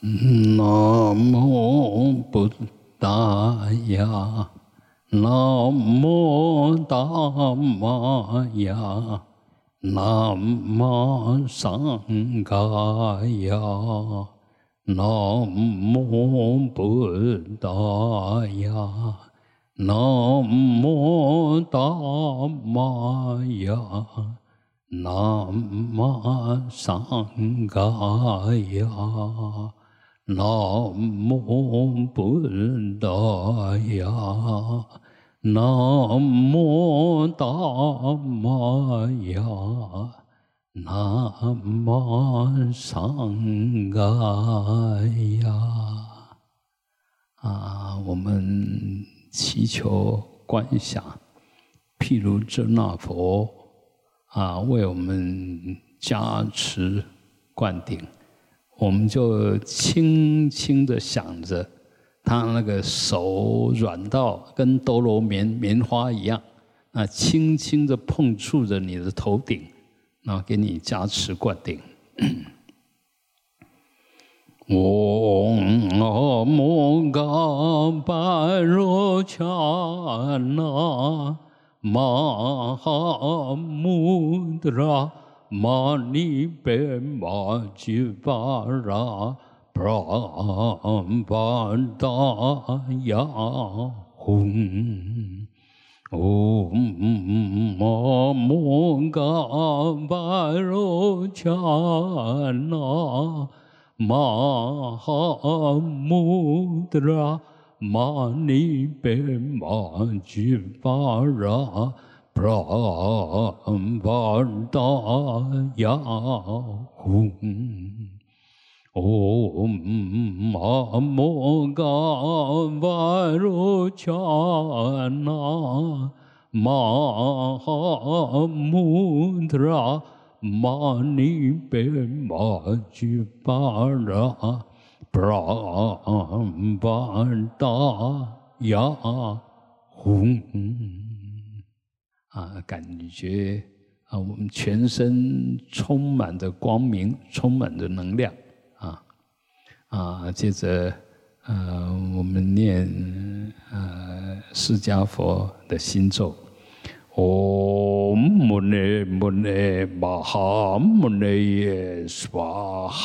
南无布达雅，南无达玛雅，南无桑伽雅，南无布达雅，南无达玛雅，南无桑伽雅。南无布达雅，南无达玛雅，南无上伽雅。啊，我们祈求观想，譬如这那佛啊，为我们加持灌顶。我们就轻轻的想着，他那个手软到跟哆罗棉棉花一样，那轻轻的碰触着你的头顶，那给你加持灌顶。嗡阿摩嘎巴罗恰那玛玛尼贝玛吉巴拉，布拉达雅吽，吽玛摩嘎巴罗恰那，玛哈穆德拉。玛尼贝玛吉巴拉巴达雅吽，嗡阿摩嘎巴啊，感觉啊，我们全身充满着光明，充满着能量，啊啊，接着呃，我们念呃释迦佛的心咒：唵摩尼摩尼玛哈摩尼耶娑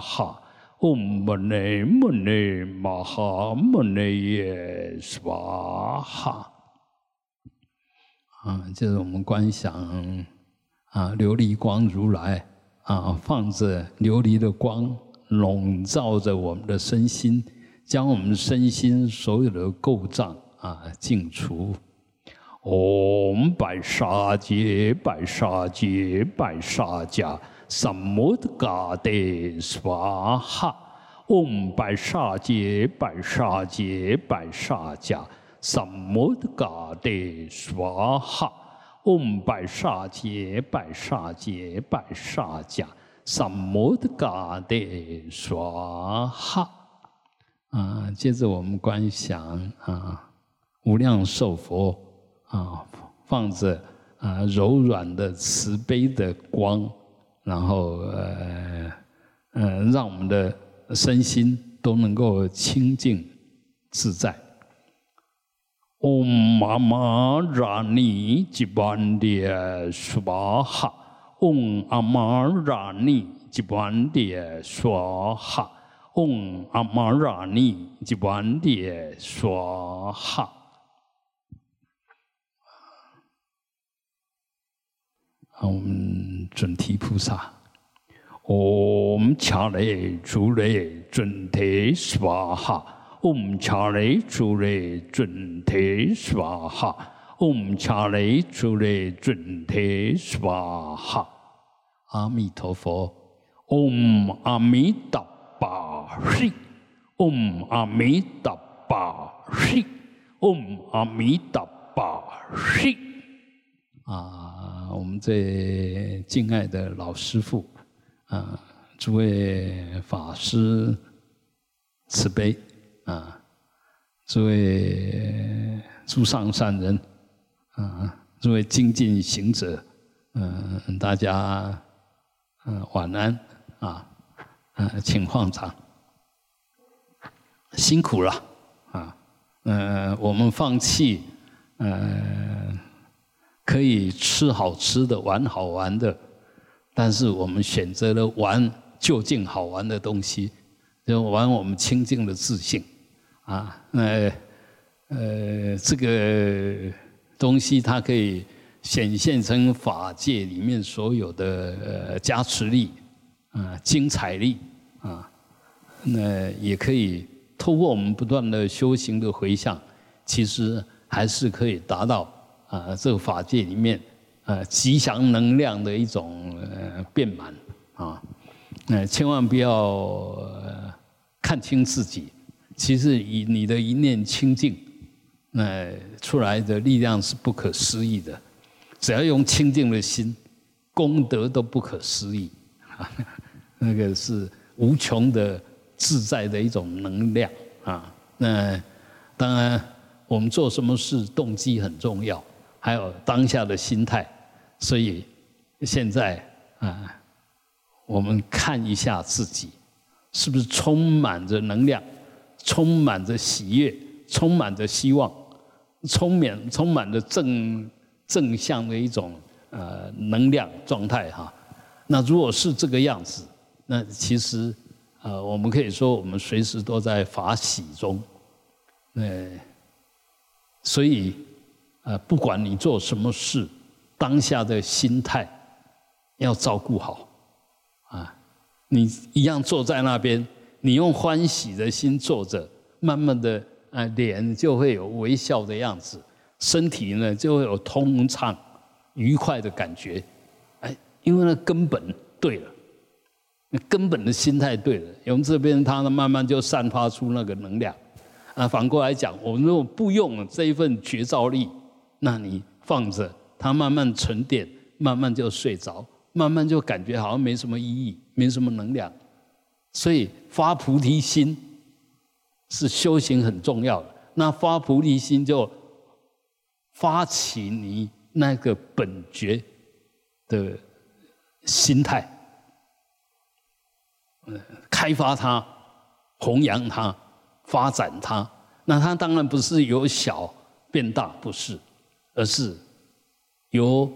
哈，唵摩尼摩尼玛哈摩尼耶娑哈。嗡嘛呢嘛呢嘛哈嘛呢耶娑哈啊！这是我们观想啊，琉璃光如来啊，放着琉璃的光笼罩着我们的身心，将我们身心所有的垢障啊净除。嗡白沙界白沙界白沙迦。萨摩的嘎德娑哈，嗡白沙杰白沙杰白沙迦，萨摩的嘎德娑哈，嗡白沙杰白沙杰白沙迦，萨摩的嘎德娑哈。啊，接着我们观想啊，无量寿佛啊，放着啊柔软的慈悲的光。然后呃呃，让我们的身心都能够清净自在。嗡嘛嘛拉尼吉班迪娑哈，嗡阿玛拉尼吉班迪娑哈，嗡阿玛拉尼吉班迪娑哈。好，我们。准提菩萨，唵伽雷主雷准提娑哈，唵伽雷主雷准提娑哈，唵伽雷主雷准提娑哈。阿弥陀佛，唵阿弥达巴悉，唵阿弥达巴悉，唵阿弥达巴悉。啊。我们最敬爱的老师傅，啊，诸位法师慈悲，啊，诸位诸上善人，啊，诸位精进行者，嗯，大家嗯晚安啊，嗯，请放长，辛苦了啊，嗯，我们放弃嗯可以吃好吃的、玩好玩的，但是我们选择了玩就近好玩的东西，就玩我们清净的自信啊，那呃这个东西它可以。显现成法界里面所有的加持力，啊，精彩力，啊，那也可以透过我们不断的修行的回向，其实还是可以达到啊，这个法界里面啊吉祥能量的一种呃变满啊，那千万不要看清自己，其实以你的一念清净，那出来的力量是不可思议的。只要用清净的心，功德都不可思议，那个是无穷的自在的一种能量啊。那当然，我们做什么事动机很重要，还有当下的心态。所以现在啊，我们看一下自己，是不是充满着能量，充满着喜悦，充满着希望，充满充满着正。正向的一种呃能量状态哈，那如果是这个样子，那其实呃我们可以说我们随时都在法喜中，呃，所以呃不管你做什么事，当下的心态要照顾好啊，你一样坐在那边，你用欢喜的心坐着，慢慢的啊脸就会有微笑的样子。身体呢就会有通畅、愉快的感觉，哎，因为那根本对了，那根本的心态对了，用这边它呢慢慢就散发出那个能量，啊，反过来讲，我们如果不用这一份觉照力，那你放着它慢慢沉淀，慢慢就睡着，慢慢就感觉好像没什么意义，没什么能量，所以发菩提心是修行很重要的，那发菩提心就。发起你那个本觉的心态，开发它，弘扬它，发展它。那它当然不是由小变大，不是，而是由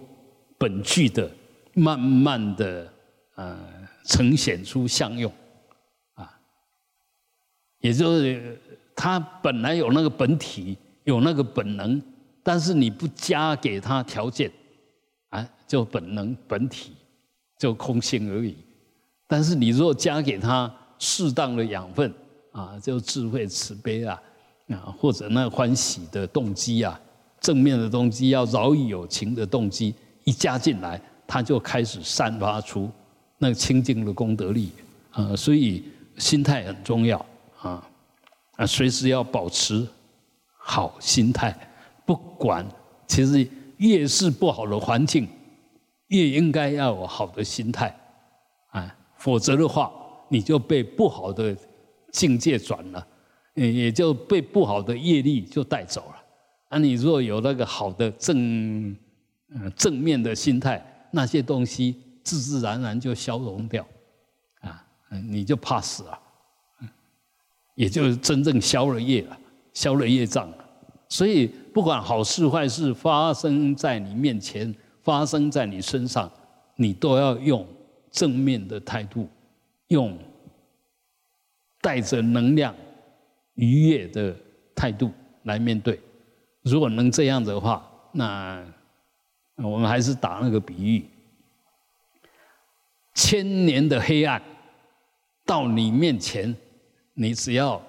本具的慢慢的呃呈现出相用啊，也就是它本来有那个本体，有那个本能。但是你不加给他条件，啊，就本能本体，就空性而已。但是你若加给他适当的养分，啊，就智慧慈悲啊，啊，或者那欢喜的动机啊，正面的动机，要饶以有情的动机，一加进来，他就开始散发出那清净的功德力啊。所以心态很重要啊，啊，随时要保持好心态。不管，其实越是不好的环境，越应该要有好的心态，啊，否则的话，你就被不好的境界转了，也也就被不好的业力就带走了。啊，你若有那个好的正，嗯，正面的心态，那些东西自自然然就消融掉，啊，你就怕死了，也就真正消了业了，消了业障了。所以，不管好事坏事发生在你面前，发生在你身上，你都要用正面的态度，用带着能量、愉悦的态度来面对。如果能这样子的话，那我们还是打那个比喻：千年的黑暗到你面前，你只要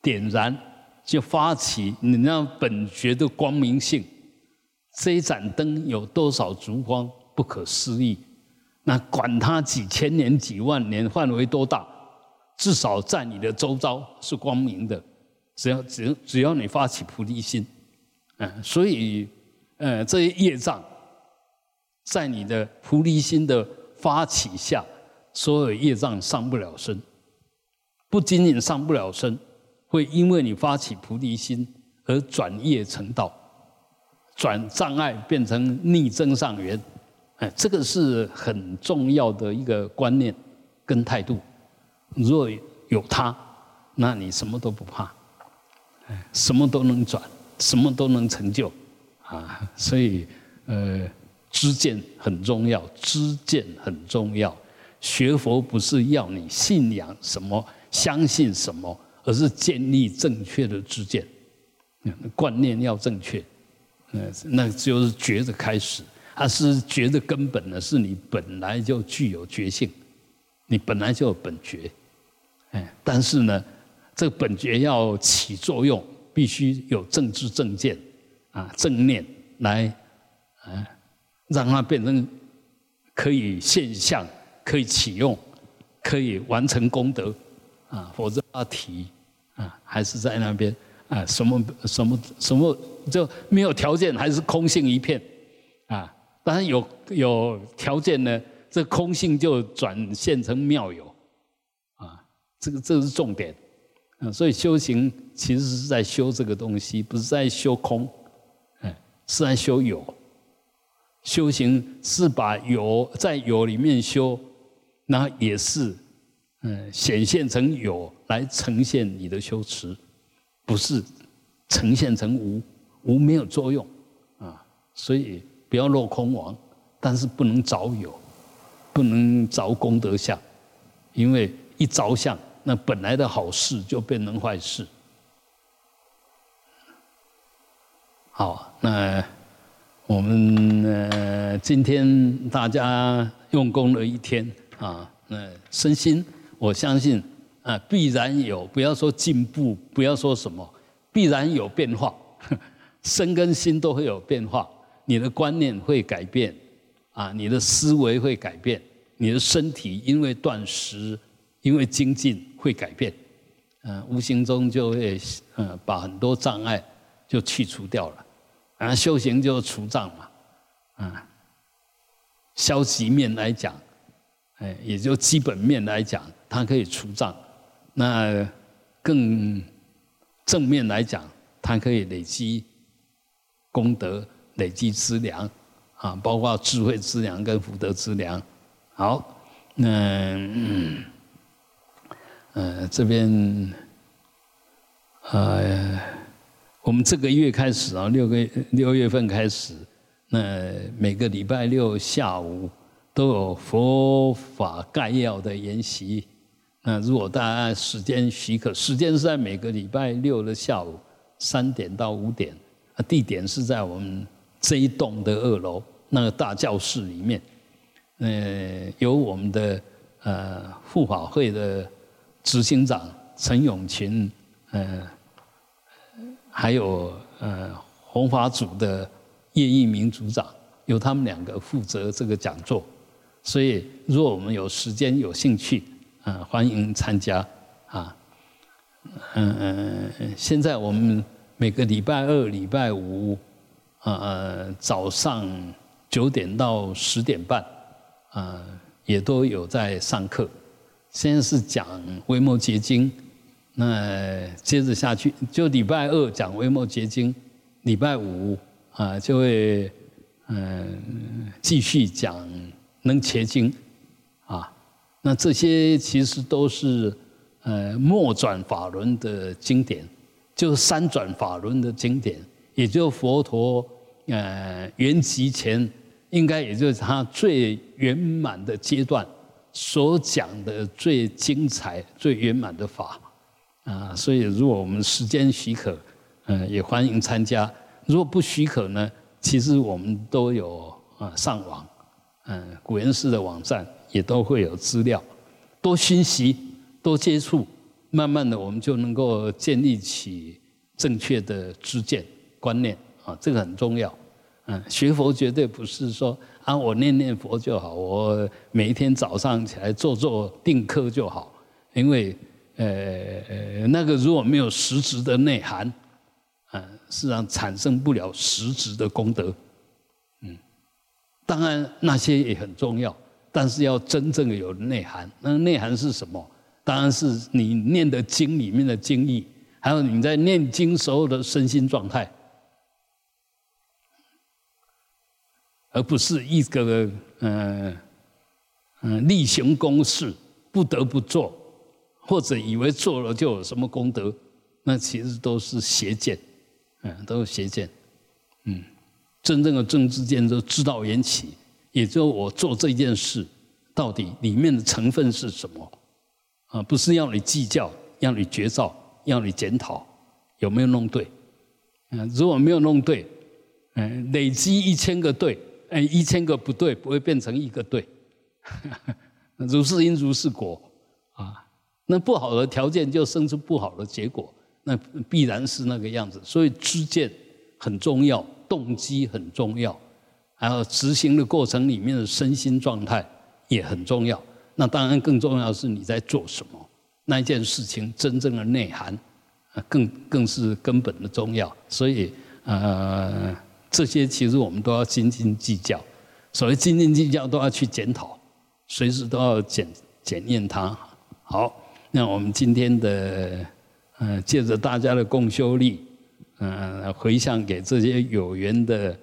点燃。就发起你那本觉的光明性，这一盏灯有多少烛光不可思议？那管它几千年、几万年，范围多大，至少在你的周遭是光明的。只要只只要你发起菩提心，嗯，所以，呃，这些业障，在你的菩提心的发起下，所有业障上不了身，不仅仅上不了身。会因为你发起菩提心而转业成道，转障碍变成逆增上缘，哎，这个是很重要的一个观念跟态度。若有它，那你什么都不怕，什么都能转，什么都能成就，啊，所以呃，知见很重要，知见很重要。学佛不是要你信仰什么、相信什么，而是建立正确的知见，观念要正确。嗯，那就是觉的开始，它是觉的根本呢，是你本来就具有觉性，你本来就有本觉，哎，但是呢，这个本觉要起作用，必须有正知正见啊，正念来，啊，让它变成可以现象，可以启用，可以完成功德啊，否则阿提啊，还是在那边。啊，什么什么什么就没有条件，还是空性一片，啊，当然有有条件呢，这空性就转现成妙有，啊，这个这是重点，所以修行其实是在修这个东西，不是在修空，哎，是在修有，修行是把有在有里面修，那也是嗯显现成有来呈现你的修持。不是呈现成无，无没有作用啊，所以不要落空亡，但是不能着有，不能着功德相，因为一着相，那本来的好事就变成坏事。好，那我们呃今天大家用功了一天啊，那身心我相信。啊，必然有，不要说进步，不要说什么，必然有变化，身跟心都会有变化。你的观念会改变，啊，你的思维会改变，你的身体因为断食，因为精进会改变，嗯，无形中就会嗯把很多障碍就去除掉了，啊，修行就除障嘛，啊，消极面来讲，哎，也就基本面来讲，它可以除障。那更正面来讲，它可以累积功德、累积资粮啊，包括智慧资粮跟福德资粮。好，那嗯，呃，这边呃，我们这个月开始啊，六个六月份开始，那每个礼拜六下午都有佛法概要的研习。那如果大家时间许可，时间是在每个礼拜六的下午三点到五点，啊，地点是在我们这一栋的二楼那个大教室里面，呃，由我们的呃护法会的执行长陈永琴，呃，还有呃弘法组的叶一鸣组长，由他们两个负责这个讲座，所以如果我们有时间有兴趣。啊，欢迎参加啊！嗯嗯，现在我们每个礼拜二、礼拜五，呃，早上九点到十点半，啊，也都有在上课。先是讲微末结晶，那接着下去就礼拜二讲微末结晶，礼拜五啊就会嗯继续讲能结晶。啊那这些其实都是呃末转法轮的经典，就是三转法轮的经典，也就佛陀呃圆寂前，应该也就是他最圆满的阶段所讲的最精彩、最圆满的法啊。所以如果我们时间许可，嗯，也欢迎参加；如果不许可呢，其实我们都有啊上网，嗯，古岩寺的网站。也都会有资料，多学习，多接触，慢慢的我们就能够建立起正确的知见观念啊，这个很重要。嗯，学佛绝对不是说啊，我念念佛就好，我每一天早上起来做做定课就好，因为呃那个如果没有实质的内涵，嗯，实际上产生不了实质的功德。嗯，当然那些也很重要。但是要真正有内涵，那内涵是什么？当然是你念的经里面的经义，还有你在念经时候的身心状态。而不是一个嗯嗯例行公事不得不做，或者以为做了就有什么功德，那其实都是邪见，嗯，都是邪见，嗯，真正的正知见都知道缘起，也就我做这件事到底里面的成分是什么，啊，不是要你计较，要你觉照，要你检讨有没有弄对，嗯，如果没有弄对。嗯，累积一千个对，哎，一千个不对不会变成一个对，如是因如是果啊。那不好的条件就生出不好的结果，那必然是那个样子。所以知见很重要，动机很重要，还有执行的过程里面的身心状态也很重要。那当然更重要是你在做什么，那一件事情真正的内涵，更更是根本的重要。所以呃。这些其实我们都要斤斤计较，所谓斤斤计较都要去检讨，随时都要检检验它。好，那我们今天的，嗯，借着大家的共修力，嗯，回向给这些有缘的，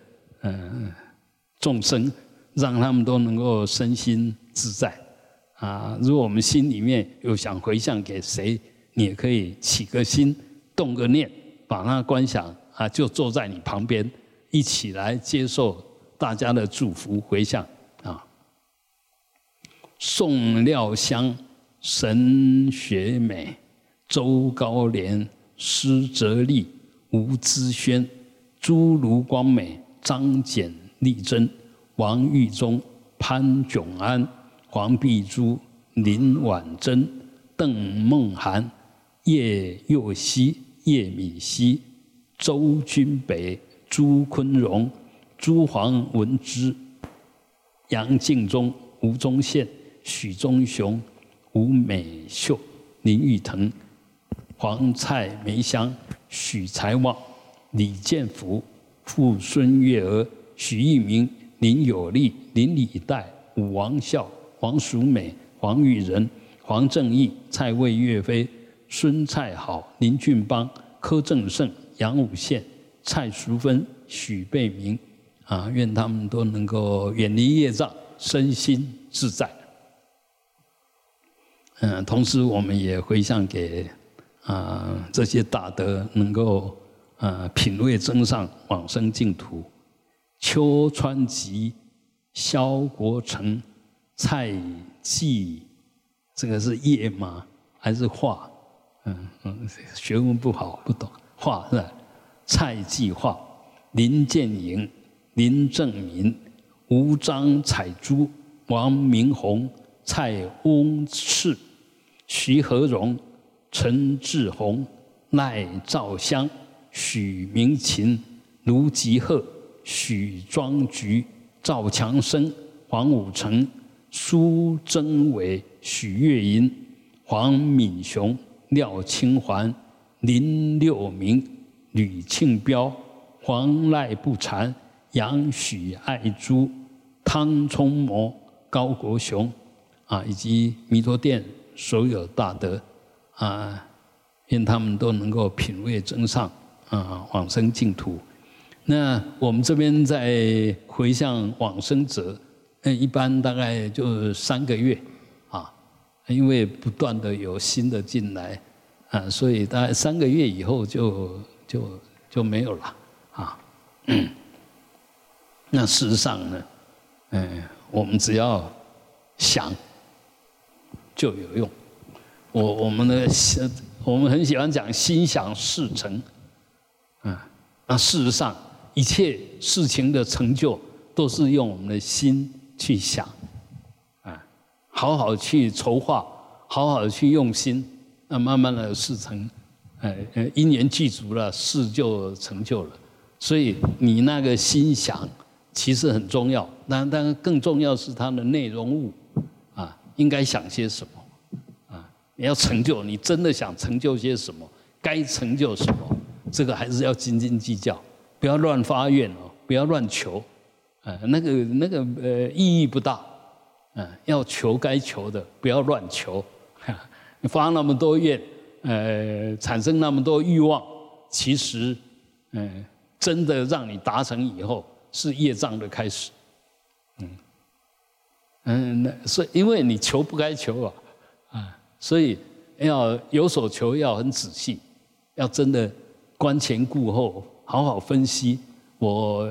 嗯，众生，让他们都能够身心自在。啊，如果我们心里面有想回向给谁，你也可以起个心，动个念，把那观想啊，就坐在你旁边。一起来接受大家的祝福回向啊！宋廖香、神学美、周高莲、施哲利、吴之轩、朱如光美、张简丽珍、王玉忠、潘炯安、黄碧珠、林婉珍、邓梦涵、叶佑熙、叶敏熙、周君北。朱坤荣、朱黄文之、杨敬忠、吴宗宪、许忠雄、吴美秀、林玉腾、黄蔡梅香、许才旺、李建福、傅孙月娥、许义明、林有利、林礼代、武王孝、黄淑美、黄玉仁、黄正义、蔡魏岳飞、孙蔡好、林俊邦、柯正胜、杨武宪。蔡淑芬、许贝明，啊，愿他们都能够远离业障，身心自在。嗯，同时我们也回向给啊这些大德，能够啊品味增上，往生净土。邱川吉、萧国成、蔡继，这个是业吗？还是画？嗯嗯，学问不好，不懂画是吧？蔡继化、林建营、林正民、吴张彩珠、王明宏、蔡翁赤、徐和荣、陈志宏、赖兆香、许明琴、卢吉鹤、许庄菊、赵强生、黄武成、苏贞伟、许月银、黄敏雄、廖清环、林六明。吕庆彪、黄赖不禅、杨许爱珠、汤冲模、高国雄，啊，以及弥陀殿所有大德，啊，愿他们都能够品味真上，啊，往生净土。那我们这边在回向往生者，那一般大概就三个月，啊，因为不断的有新的进来，啊，所以大概三个月以后就。就就没有了啊！那事实上呢，嗯，我们只要想就有用。我我们的心，我们很喜欢讲心想事成，嗯，那事实上一切事情的成就都是用我们的心去想，啊，好好去筹划，好好去用心，那慢慢的事成。哎，因缘具足了，事就成就了。所以你那个心想，其实很重要。那当然更重要是它的内容物，啊，应该想些什么，啊，你要成就，你真的想成就些什么，该成就什么，这个还是要斤斤计较，不要乱发愿哦，不要乱求，啊，那个那个呃意义不大，嗯，要求该求的，不要乱求，你发那么多愿。呃，产生那么多欲望，其实，嗯，真的让你达成以后，是业障的开始，嗯，嗯，那所以因为你求不该求啊，啊，所以要有所求，要很仔细，要真的观前顾后，好好分析。我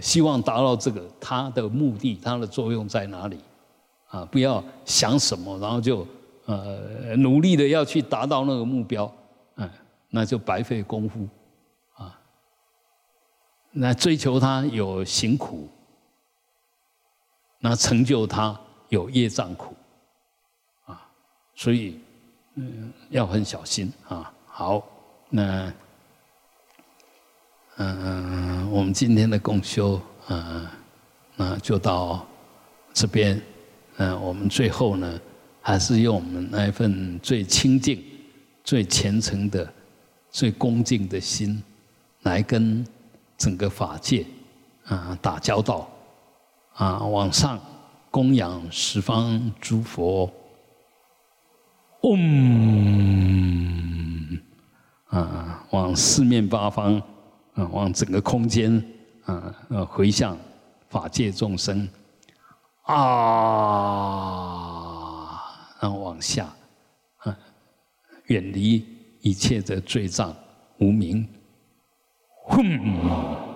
希望达到这个，它的目的，它的作用在哪里？啊，不要想什么，然后就呃努力的要去达到那个目标，嗯，那就白费功夫，啊，那追求它有辛苦，那成就它有业障苦，啊，所以嗯要很小心啊。好，那。嗯，我们今天的共修，嗯，那就到这边。嗯，我们最后呢，还是用我们那一份最清净、最虔诚的、最恭敬的心，来跟整个法界啊打交道，啊，往上供养十方诸佛，嗡，啊，往四面八方啊。往整个空间，啊，回向法界众生，啊，然后往下，啊，远离一切的罪障无明，哼。